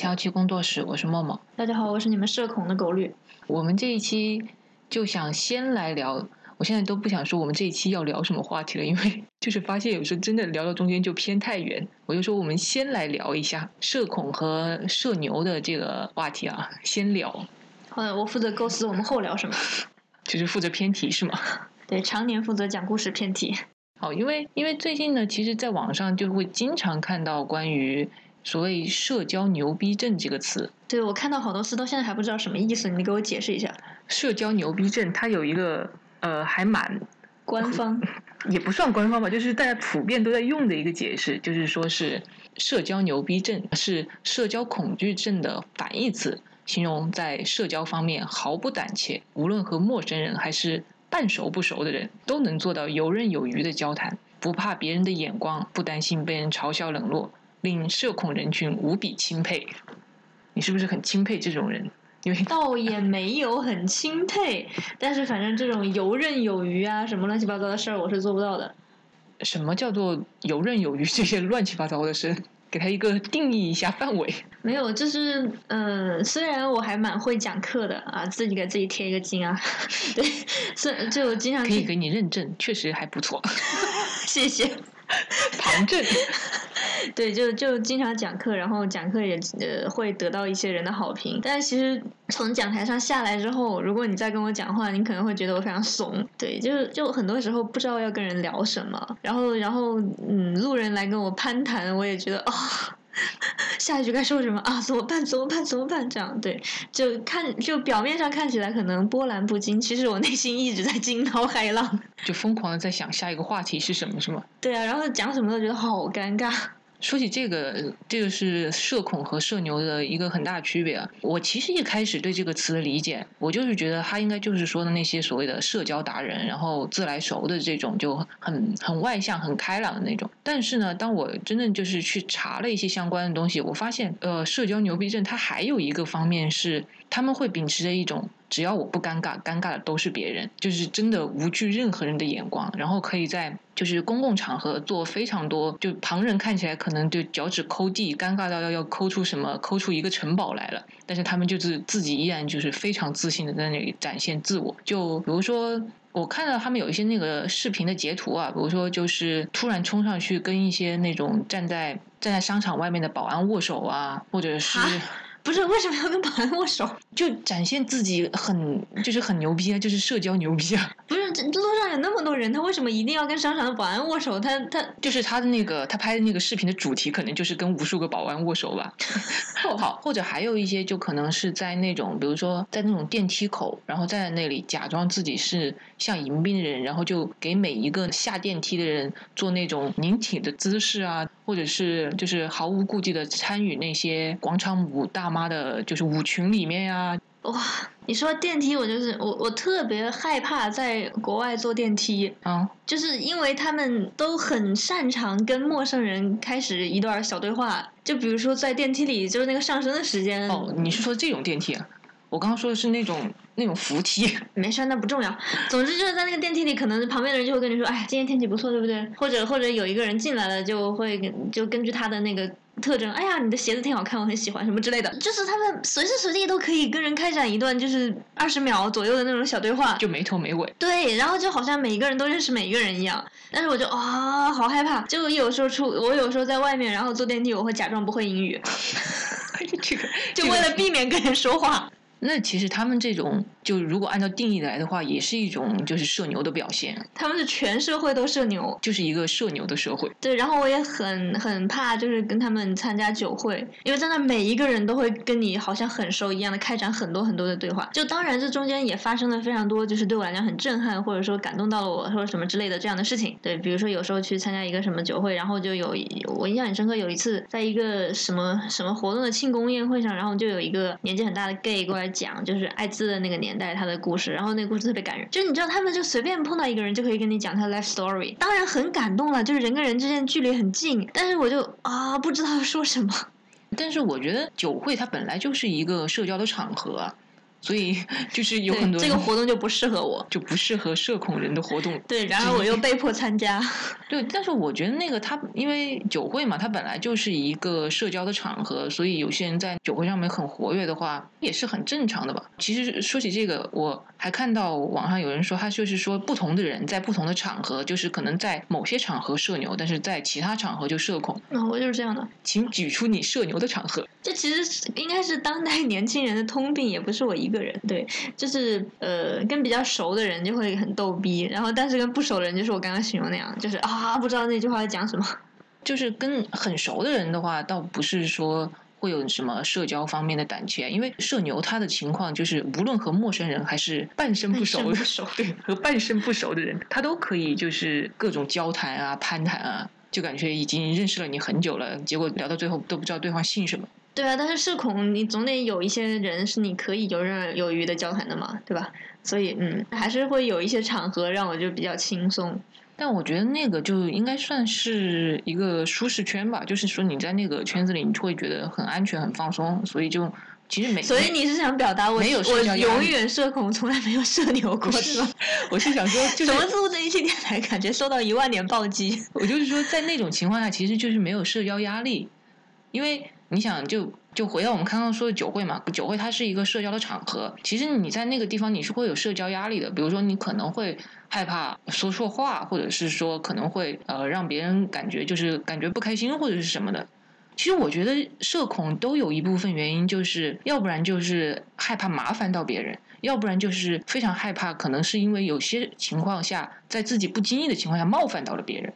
七幺七工作室，我是默默。大家好，我是你们社恐的狗绿。我们这一期就想先来聊，我现在都不想说我们这一期要聊什么话题了，因为 就是发现有时候真的聊到中间就偏太远，我就说我们先来聊一下社恐和社牛的这个话题啊，先聊。好的，我负责构思我们后聊什么，就是负责偏题是吗？对，常年负责讲故事偏题。好，因为因为最近呢，其实在网上就会经常看到关于。所谓“社交牛逼症”这个词，对我看到好多次，到现在还不知道什么意思，你给我解释一下。社交牛逼症，它有一个呃，还蛮官方，也不算官方吧，就是大家普遍都在用的一个解释，就是说是社交牛逼症是社交恐惧症的反义词，形容在社交方面毫不胆怯，无论和陌生人还是半熟不熟的人，都能做到游刃有余的交谈，不怕别人的眼光，不担心被人嘲笑冷落。令社恐人群无比钦佩，你是不是很钦佩这种人？因为倒也没有很钦佩，但是反正这种游刃有余啊，什么乱七八糟的事儿，我是做不到的。什么叫做游刃有余？这些乱七八糟的事，给他一个定义一下范围。没有，就是嗯，虽然我还蛮会讲课的啊，自己给自己贴一个金啊。对，是就经常可以给你认证，确实还不错。谢谢。旁证。对，就就经常讲课，然后讲课也呃会得到一些人的好评。但是其实从讲台上下来之后，如果你再跟我讲话，你可能会觉得我非常怂。对，就就很多时候不知道要跟人聊什么，然后然后嗯，路人来跟我攀谈，我也觉得啊，下一句该说什么啊？怎么办？怎么办？怎么办？这样对，就看就表面上看起来可能波澜不惊，其实我内心一直在惊涛骇浪，就疯狂的在想下一个话题是什么，是吗？对啊，然后讲什么都觉得好尴尬。说起这个，这个是社恐和社牛的一个很大区别。我其实一开始对这个词的理解，我就是觉得他应该就是说的那些所谓的社交达人，然后自来熟的这种，就很很外向、很开朗的那种。但是呢，当我真正就是去查了一些相关的东西，我发现，呃，社交牛逼症它还有一个方面是，他们会秉持着一种。只要我不尴尬，尴尬的都是别人，就是真的无惧任何人的眼光，然后可以在就是公共场合做非常多，就旁人看起来可能就脚趾抠地，尴尬到要要抠出什么，抠出一个城堡来了，但是他们就是自己依然就是非常自信的在那里展现自我。就比如说，我看到他们有一些那个视频的截图啊，比如说就是突然冲上去跟一些那种站在站在商场外面的保安握手啊，或者是。不是为什么要跟保安握手？就展现自己很就是很牛逼啊，就是社交牛逼啊。不是路上有那么多人，他为什么一定要跟商场的保安握手？他他就是他的那个他拍的那个视频的主题，可能就是跟无数个保安握手吧。好，或者还有一些就可能是在那种，比如说在那种电梯口，然后站在那里假装自己是像迎宾的人，然后就给每一个下电梯的人做那种拧体的姿势啊。或者是就是毫无顾忌的参与那些广场舞大妈的，就是舞群里面呀。哇，你说电梯，我就是我，我特别害怕在国外坐电梯啊，就是因为他们都很擅长跟陌生人开始一段小对话，就比如说在电梯里，就是那个上升的时间。哦，你是说这种电梯啊？我刚刚说的是那种那种扶梯，没事，那不重要。总之就是在那个电梯里，可能旁边的人就会跟你说：“哎，今天天气不错，对不对？”或者或者有一个人进来了，就会就根据他的那个特征，哎呀，你的鞋子挺好看，我很喜欢，什么之类的。就是他们随时随地都可以跟人开展一段就是二十秒左右的那种小对话，就没头没尾。对，然后就好像每一个人都认识每一个人一样。但是我就啊，好害怕。就有时候出，我有时候在外面，然后坐电梯，我会假装不会英语，这个 就为了避免跟人说话。那其实他们这种，就如果按照定义来的话，也是一种就是社牛的表现。他们是全社会都社牛，就是一个社牛的社会。对，然后我也很很怕，就是跟他们参加酒会，因为在那每一个人都会跟你好像很熟一样的开展很多很多的对话。就当然这中间也发生了非常多，就是对我来讲很震撼，或者说感动到了我，或者什么之类的这样的事情。对，比如说有时候去参加一个什么酒会，然后就有我印象很深刻，有一次在一个什么什么活动的庆功宴会上，然后就有一个年纪很大的 gay 过来。讲就是艾滋的那个年代他的故事，然后那个故事特别感人。就是你知道，他们就随便碰到一个人就可以跟你讲他的 life story，当然很感动了。就是人跟人之间距离很近，但是我就啊不知道说什么。但是我觉得酒会它本来就是一个社交的场合，所以 就是有很多这个活动就不适合我。就不适合社恐人的活动。对，然后我又被迫参加。对，但是我觉得那个他因为酒会嘛，它本来就是一个社交的场合，所以有些人在酒会上面很活跃的话，也是很正常的吧。其实说起这个，我还看到网上有人说，他就是说不同的人在不同的场合，就是可能在某些场合社牛，但是在其他场合就社恐。嗯，我就是这样的。请举出你社牛的场合。这其实应该是当代年轻人的通病，也不是我一个人。对，就是呃，跟比较熟的人就会很逗逼，然后但是跟不熟的人，就是我刚刚形容那样，就是啊，不知道那句话在讲什么。就是跟很熟的人的话，倒不是说会有什么社交方面的胆怯，因为社牛他的情况就是，无论和陌生人还是半生不熟半生不熟对，和半生不熟的人，他都可以就是各种交谈啊、攀谈啊，就感觉已经认识了你很久了，结果聊到最后都不知道对方姓什么。对啊，但是社恐你总得有一些人是你可以游刃有余的交谈的嘛，对吧？所以嗯，还是会有一些场合让我就比较轻松。但我觉得那个就应该算是一个舒适圈吧，就是说你在那个圈子里，你会觉得很安全、很放松，所以就其实没所以你是想表达我没有社我交永远社恐，从来没有社牛过，是吗？我是想说，就是怎么录这一期电台，感觉受到一万点暴击？我就是说，在那种情况下，其实就是没有社交压力，因为你想就，就回到我们刚刚说的酒会嘛，酒会它是一个社交的场合，其实你在那个地方你是会有社交压力的，比如说你可能会害怕说错话，或者是说可能会呃让别人感觉就是感觉不开心或者是什么的。其实我觉得社恐都有一部分原因，就是要不然就是害怕麻烦到别人，要不然就是非常害怕，可能是因为有些情况下，在自己不经意的情况下冒犯到了别人。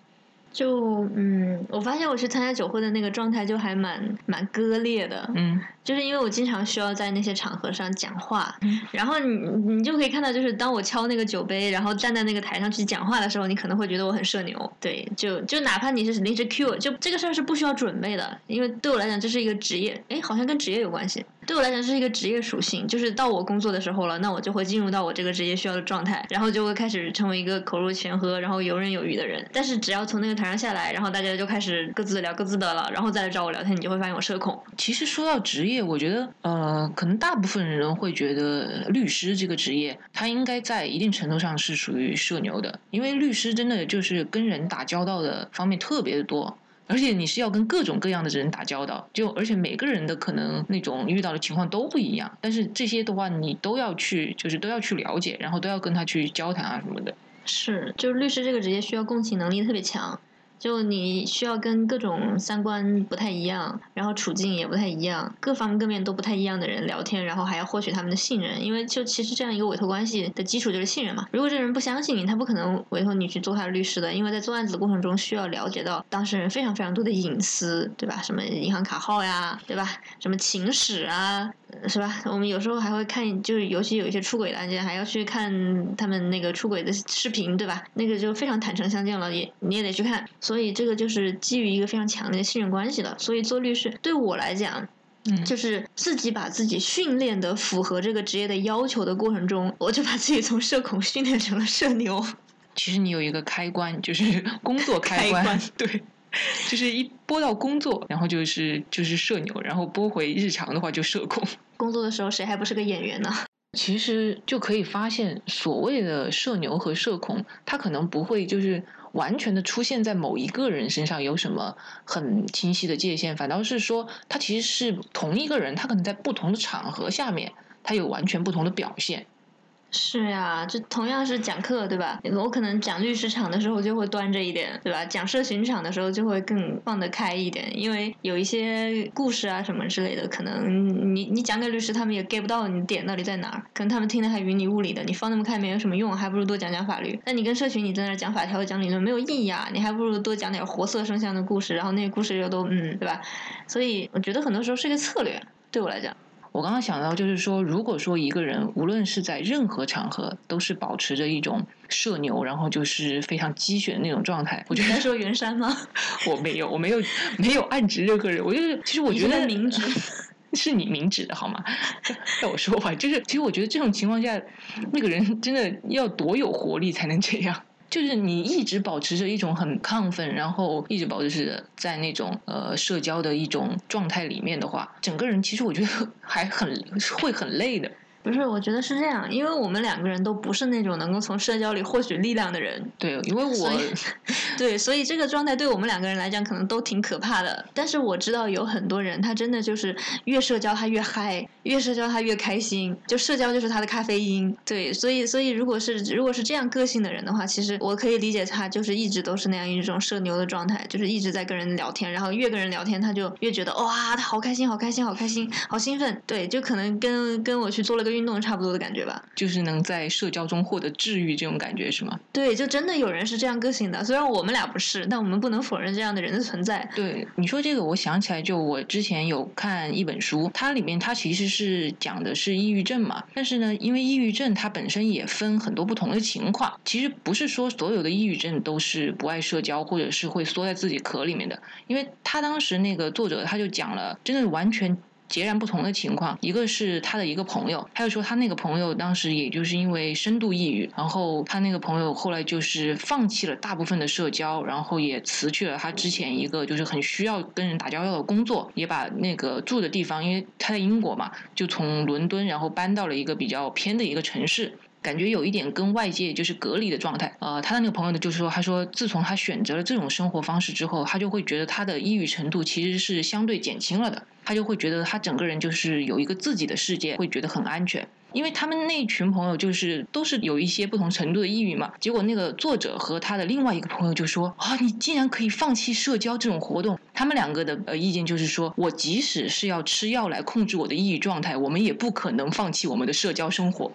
就嗯，我发现我去参加酒会的那个状态就还蛮蛮割裂的，嗯就是因为我经常需要在那些场合上讲话，嗯然后你你就可以看到，就是当我敲那个酒杯，然后站在那个台上去讲话的时候，你可能会觉得我很社牛，对，就就哪怕你是临时 Q，就这个事儿是不需要准备的，因为对我来讲这是一个职业，哎，好像跟职业有关系。对我来讲是一个职业属性，就是到我工作的时候了，那我就会进入到我这个职业需要的状态，然后就会开始成为一个口若悬河，然后游刃有余的人。但是只要从那个台上下来，然后大家就开始各自聊各自的了，然后再来找我聊天，你就会发现我社恐。其实说到职业，我觉得呃，可能大部分人会觉得律师这个职业，他应该在一定程度上是属于社牛的，因为律师真的就是跟人打交道的方面特别的多。而且你是要跟各种各样的人打交道，就而且每个人的可能那种遇到的情况都不一样，但是这些的话你都要去，就是都要去了解，然后都要跟他去交谈啊什么的。是，就是律师这个职业需要共情能力特别强，就你需要跟各种三观不太一样，然后处境也不太一样，各方各面都不太一样的人聊天，然后还要获取他们的信任，因为就其实这样一个委托关系的基础就是信任嘛。如果这个人不相信你，他不可能委托你去做他的律师的，因为在做案子的过程中需要了解到当事人非常非常多的隐私，对吧？什么银行卡号呀，对吧？什么情史啊，是吧？我们有时候还会看，就是尤其有一些出轨的案件，还要去看他们那个出轨的视频，对吧？那个就非常坦诚相见了，也你也得去看。所以这个就是基于一个非常强烈的信任关系的。所以做律师对我来讲，嗯，就是自己把自己训练的符合这个职业的要求的过程中，我就把自己从社恐训练成了社牛。其实你有一个开关，就是 工作开关，开关对，就是一拨到工作，然后就是就是社牛，然后拨回日常的话就社恐。工作的时候谁还不是个演员呢？其实就可以发现，所谓的社牛和社恐，他可能不会就是完全的出现在某一个人身上有什么很清晰的界限，反倒是说，他其实是同一个人，他可能在不同的场合下面，他有完全不同的表现。是呀，这同样是讲课，对吧？我可能讲律师场的时候就会端着一点，对吧？讲社群场的时候就会更放得开一点，因为有一些故事啊什么之类的，可能你你讲给律师，他们也 get 不到你点到底在哪儿，可能他们听得还云里雾里的，你放那么开没有什么用，还不如多讲讲法律。那你跟社群你在那儿讲法条、讲理论没有意义啊，你还不如多讲点活色生香的故事，然后那些故事又都嗯，对吧？所以我觉得很多时候是一个策略，对我来讲。我刚刚想到，就是说，如果说一个人无论是在任何场合，都是保持着一种社牛，然后就是非常鸡血的那种状态，我觉得在说袁山吗？我没有，我没有，没有暗指任何人。我就是，其实我觉得明指 是你明指的好吗？让我说完，就是其实我觉得这种情况下，那个人真的要多有活力才能这样。就是你一直保持着一种很亢奋，然后一直保持着在那种呃社交的一种状态里面的话，整个人其实我觉得 还很会很累的。不是，我觉得是这样，因为我们两个人都不是那种能够从社交里获取力量的人。对，因为我对，所以这个状态对我们两个人来讲可能都挺可怕的。但是我知道有很多人，他真的就是越社交他越嗨，越社交他越开心，就社交就是他的咖啡因。对，所以所以如果是如果是这样个性的人的话，其实我可以理解他就是一直都是那样一种社牛的状态，就是一直在跟人聊天，然后越跟人聊天他就越觉得哇，他好开心，好开心，好开心，好兴奋。对，就可能跟跟我去做了个运动差不多的感觉吧。就是能在社交中获得治愈这种感觉是吗？对，就真的有人是这样个性的，虽然我们俩不是，但我们不能否认这样的人的存在。对你说这个，我想起来，就我之前有看一本书，它里面它其实是讲的是抑郁症嘛。但是呢，因为抑郁症它本身也分很多不同的情况，其实不是说所有的抑郁症都是不爱社交，或者是会缩在自己壳里面的。因为他当时那个作者他就讲了，真的完全。截然不同的情况，一个是他的一个朋友，他就说他那个朋友当时也就是因为深度抑郁，然后他那个朋友后来就是放弃了大部分的社交，然后也辞去了他之前一个就是很需要跟人打交道的工作，也把那个住的地方，因为他在英国嘛，就从伦敦然后搬到了一个比较偏的一个城市。感觉有一点跟外界就是隔离的状态。呃，他的那个朋友呢，就是说，他说自从他选择了这种生活方式之后，他就会觉得他的抑郁程度其实是相对减轻了的。他就会觉得他整个人就是有一个自己的世界，会觉得很安全。因为他们那群朋友就是都是有一些不同程度的抑郁嘛。结果那个作者和他的另外一个朋友就说：“啊，你竟然可以放弃社交这种活动。”他们两个的呃意见就是说，我即使是要吃药来控制我的抑郁状态，我们也不可能放弃我们的社交生活。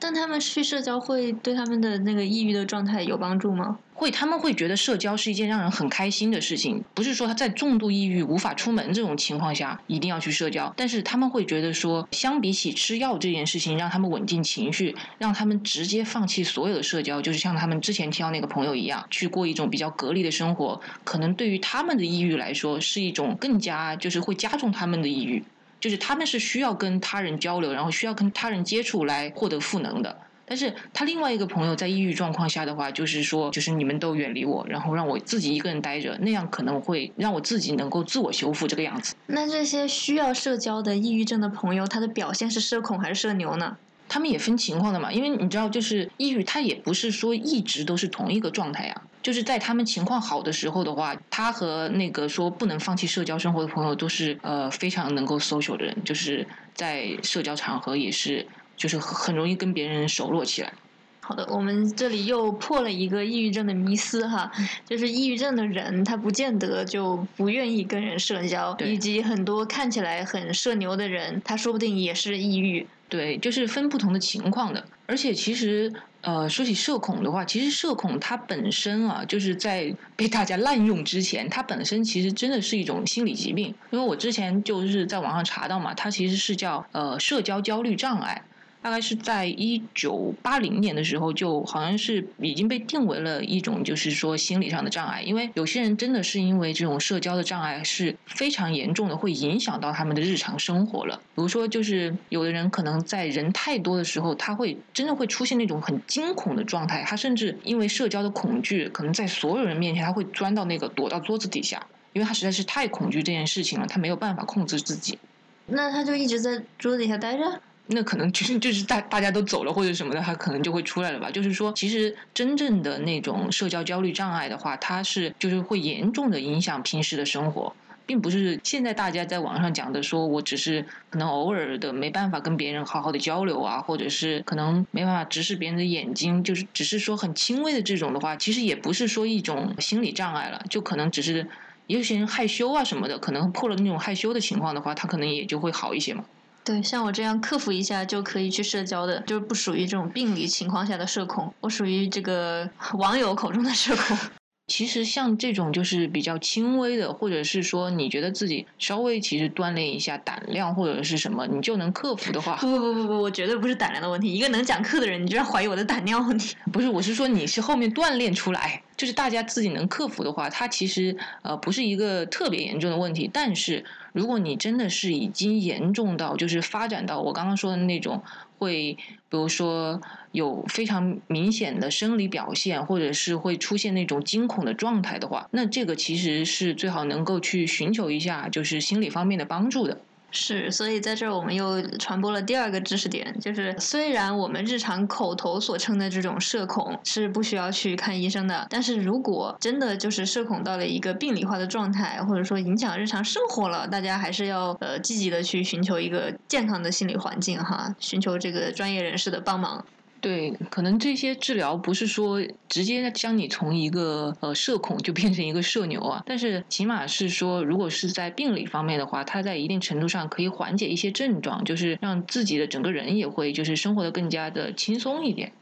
但他们去社交会对他们的那个抑郁的状态有帮助吗？会，他们会觉得社交是一件让人很开心的事情，不是说他在重度抑郁无法出门这种情况下一定要去社交，但是他们会觉得说，相比起吃药这件事情让他们稳定情绪，让他们直接放弃所有的社交，就是像他们之前提到那个朋友一样，去过一种比较隔离的生活，可能对于他们的抑郁来说是一种更加就是会加重他们的抑郁。就是他们是需要跟他人交流，然后需要跟他人接触来获得赋能的。但是他另外一个朋友在抑郁状况下的话，就是说，就是你们都远离我，然后让我自己一个人待着，那样可能会让我自己能够自我修复这个样子。那这些需要社交的抑郁症的朋友，他的表现是社恐还是社牛呢？他们也分情况的嘛，因为你知道，就是抑郁，他也不是说一直都是同一个状态呀。就是在他们情况好的时候的话，他和那个说不能放弃社交生活的朋友都是呃非常能够 social 的人，就是在社交场合也是就是很容易跟别人熟络起来。好的，我们这里又破了一个抑郁症的迷思哈，就是抑郁症的人他不见得就不愿意跟人社交，以及很多看起来很社牛的人，他说不定也是抑郁。对，就是分不同的情况的，而且其实。呃，说起社恐的话，其实社恐它本身啊，就是在 被大家滥用之前，它本身其实真的是一种心理疾病。因为我之前就是在网上查到嘛，它其实是叫呃社交焦虑障碍。大概是在一九八零年的时候，就好像是已经被定为了一种，就是说心理上的障碍。因为有些人真的是因为这种社交的障碍是非常严重的，会影响到他们的日常生活了。比如说，就是有的人可能在人太多的时候，他会真的会出现那种很惊恐的状态。他甚至因为社交的恐惧，可能在所有人面前，他会钻到那个躲到桌子底下，因为他实在是太恐惧这件事情了，他没有办法控制自己。那他就一直在桌子底下待着。那可能就是 就是大大家都走了或者什么的，他可能就会出来了吧。就是说，其实真正的那种社交焦虑障碍的话，它是就是会严重的影响平时的生活，并不是现在大家在网上讲的，说我只是可能偶尔的没办法跟别人好好的交流啊，或者是可能没办法直视别人的眼睛，就是只是说很轻微的这种的话，其实也不是说一种心理障碍了，就可能只是有些人害羞啊什么的，可能破了那种害羞的情况的话，他可能也就会好一些嘛。对，像我这样克服一下就可以去社交的，就是不属于这种病理情况下的社恐，我属于这个 网友口中的社恐。其实像这种就是比较轻微的，或者是说你觉得自己稍微其实锻炼一下胆量或者是什么，你就能克服的话，不不不不不，我绝对不是胆量的问题。一个能讲课的人，你居然怀疑我的胆量问题？不是，我是说你是后面锻炼出来，就是大家自己能克服的话，它其实呃不是一个特别严重的问题，但是。如果你真的是已经严重到，就是发展到我刚刚说的那种，会比如说有非常明显的生理表现，或者是会出现那种惊恐的状态的话，那这个其实是最好能够去寻求一下，就是心理方面的帮助的。是，所以在这儿我们又传播了第二个知识点，就是虽然我们日常口头所称的这种社恐是不需要去看医生的，但是如果真的就是社恐到了一个病理化的状态，或者说影响日常生活了，大家还是要呃积极的去寻求一个健康的心理环境哈，寻求这个专业人士的帮忙。对，可能这些治疗不是说直接将你从一个呃社恐就变成一个社牛啊，但是起码是说，如果是在病理方面的话，它在一定程度上可以缓解一些症状，就是让自己的整个人也会就是生活的更加的轻松一点。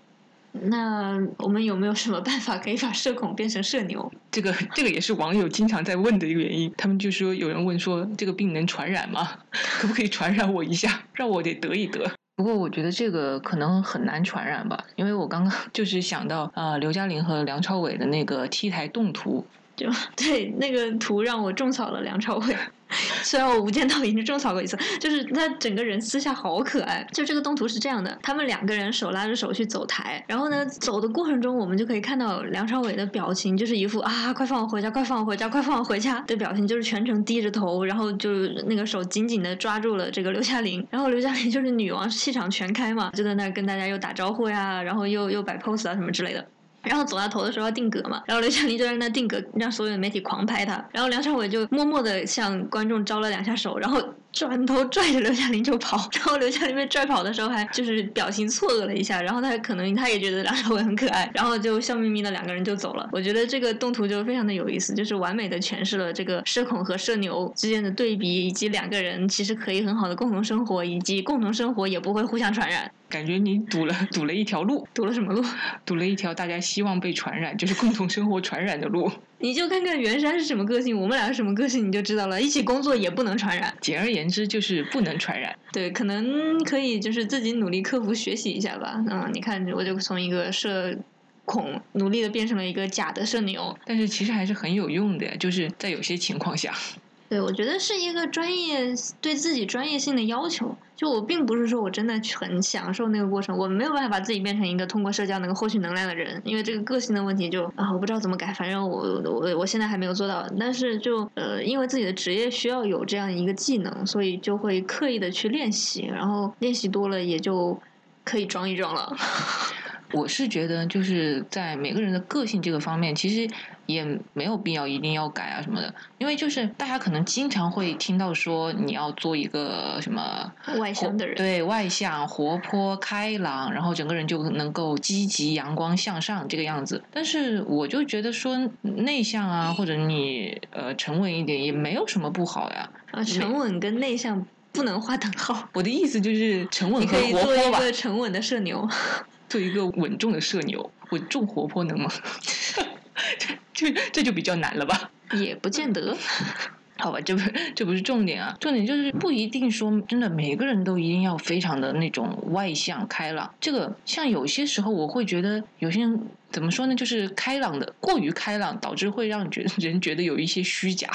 那我们有没有什么办法可以把社恐变成社牛？这个这个也是网友经常在问的一个原因。他们就说有人问说这个病能传染吗？可不可以传染我一下，让我得得一得？不过我觉得这个可能很难传染吧，因为我刚刚就是想到啊，刘嘉玲和梁朝伟的那个 T 台动图，就对那个图让我种草了梁朝伟。虽然我无间道已经种草过一次，就是他整个人私下好可爱。就这个动图是这样的，他们两个人手拉着手去走台，然后呢，走的过程中我们就可以看到梁朝伟的表情，就是一副啊，快放我回家，快放我回家，快放我回家的表情，就是全程低着头，然后就那个手紧紧的抓住了这个刘嘉玲，然后刘嘉玲就是女王气场全开嘛，就在那跟大家又打招呼呀，然后又又摆 pose 啊什么之类的。然后走到头的时候要定格嘛，然后刘嘉玲就在那定格，让所有的媒体狂拍他。然后梁朝伟就默默的向观众招了两下手，然后转头拽着刘嘉玲就跑。然后刘嘉玲被拽跑的时候还就是表情错愕了一下，然后他可能他也觉得梁朝伟很可爱，然后就笑眯眯的两个人就走了。我觉得这个动图就非常的有意思，就是完美的诠释了这个社恐和社牛之间的对比，以及两个人其实可以很好的共同生活，以及共同生活也不会互相传染。感觉你堵了 堵了一条路，堵了什么路？堵了一条大家希望被传染，就是共同生活传染的路。你就看看袁山是什么个性，我们俩是什么个性，你就知道了。一起工作也不能传染，简而言之就是不能传染。对，可能可以就是自己努力克服学习一下吧。嗯，你看我就从一个社恐努力的变成了一个假的社牛，但是其实还是很有用的，就是在有些情况下。对，我觉得是一个专业对自己专业性的要求。就我并不是说我真的很享受那个过程，我没有办法把自己变成一个通过社交能够获取能量的人，因为这个个性的问题就啊，我不知道怎么改，反正我我我现在还没有做到。但是就呃，因为自己的职业需要有这样一个技能，所以就会刻意的去练习，然后练习多了也就可以装一装了。我是觉得就是在每个人的个性这个方面，其实也没有必要一定要改啊什么的，因为就是大家可能经常会听到说你要做一个什么外向的人，对外向、活泼、开朗，然后整个人就能够积极、阳光、向上这个样子。但是我就觉得说内向啊，或者你呃沉稳一点也没有什么不好呀。啊，沉稳跟内向不能划等号。我的意思就是沉稳和活泼吧。你可以做一个沉稳的社牛。做一个稳重的社牛，稳重活泼能吗？这这这就比较难了吧？也不见得。好吧，这不这不是重点啊，重点就是不一定说真的每个人都一定要非常的那种外向开朗。这个像有些时候我会觉得有些人怎么说呢，就是开朗的过于开朗，导致会让觉人觉得有一些虚假。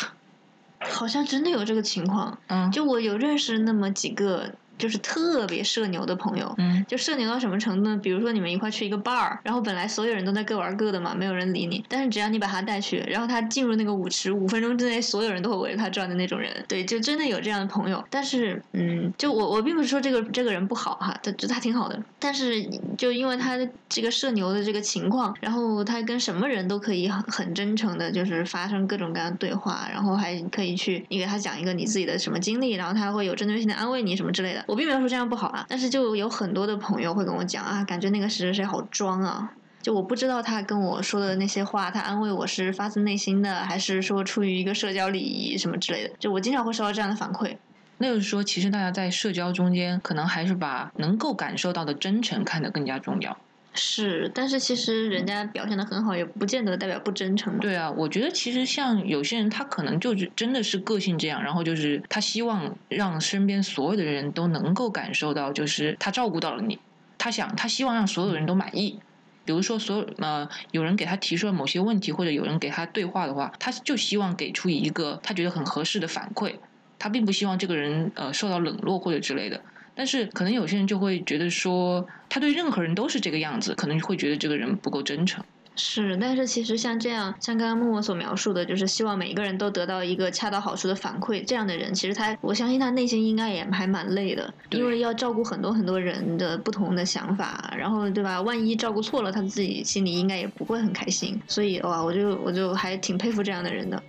好像真的有这个情况。嗯，就我有认识那么几个。就是特别社牛的朋友，嗯，就社牛到什么程度呢？比如说你们一块去一个 bar，然后本来所有人都在各玩各的嘛，没有人理你。但是只要你把他带去，然后他进入那个舞池，五分钟之内所有人都会围着他转的那种人。对，就真的有这样的朋友。但是，嗯，就我我并不是说这个这个人不好哈，他就他挺好的。但是就因为他这个社牛的这个情况，然后他跟什么人都可以很很真诚的，就是发生各种各样的对话，然后还可以去你给他讲一个你自己的什么经历，然后他会有针对性的安慰你什么之类的。我并没有说这样不好啊，但是就有很多的朋友会跟我讲啊，感觉那个谁谁谁好装啊，就我不知道他跟我说的那些话，他安慰我是发自内心的，还是说出于一个社交礼仪什么之类的。就我经常会收到这样的反馈。那就是说，其实大家在社交中间，可能还是把能够感受到的真诚看得更加重要。是，但是其实人家表现的很好，也不见得代表不真诚。对啊，我觉得其实像有些人，他可能就是真的是个性这样，然后就是他希望让身边所有的人都能够感受到，就是他照顾到了你，他想他希望让所有人都满意。比如说，所有呃有人给他提出了某些问题，或者有人给他对话的话，他就希望给出一个他觉得很合适的反馈，他并不希望这个人呃受到冷落或者之类的。但是可能有些人就会觉得说，他对任何人都是这个样子，可能会觉得这个人不够真诚。是，但是其实像这样，像刚刚默默所描述的，就是希望每一个人都得到一个恰到好处的反馈，这样的人，其实他，我相信他内心应该也还蛮累的，因为要照顾很多很多人的不同的想法，然后对吧？万一照顾错了，他自己心里应该也不会很开心。所以哇，我就我就还挺佩服这样的人的。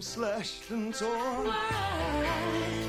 slashed and torn.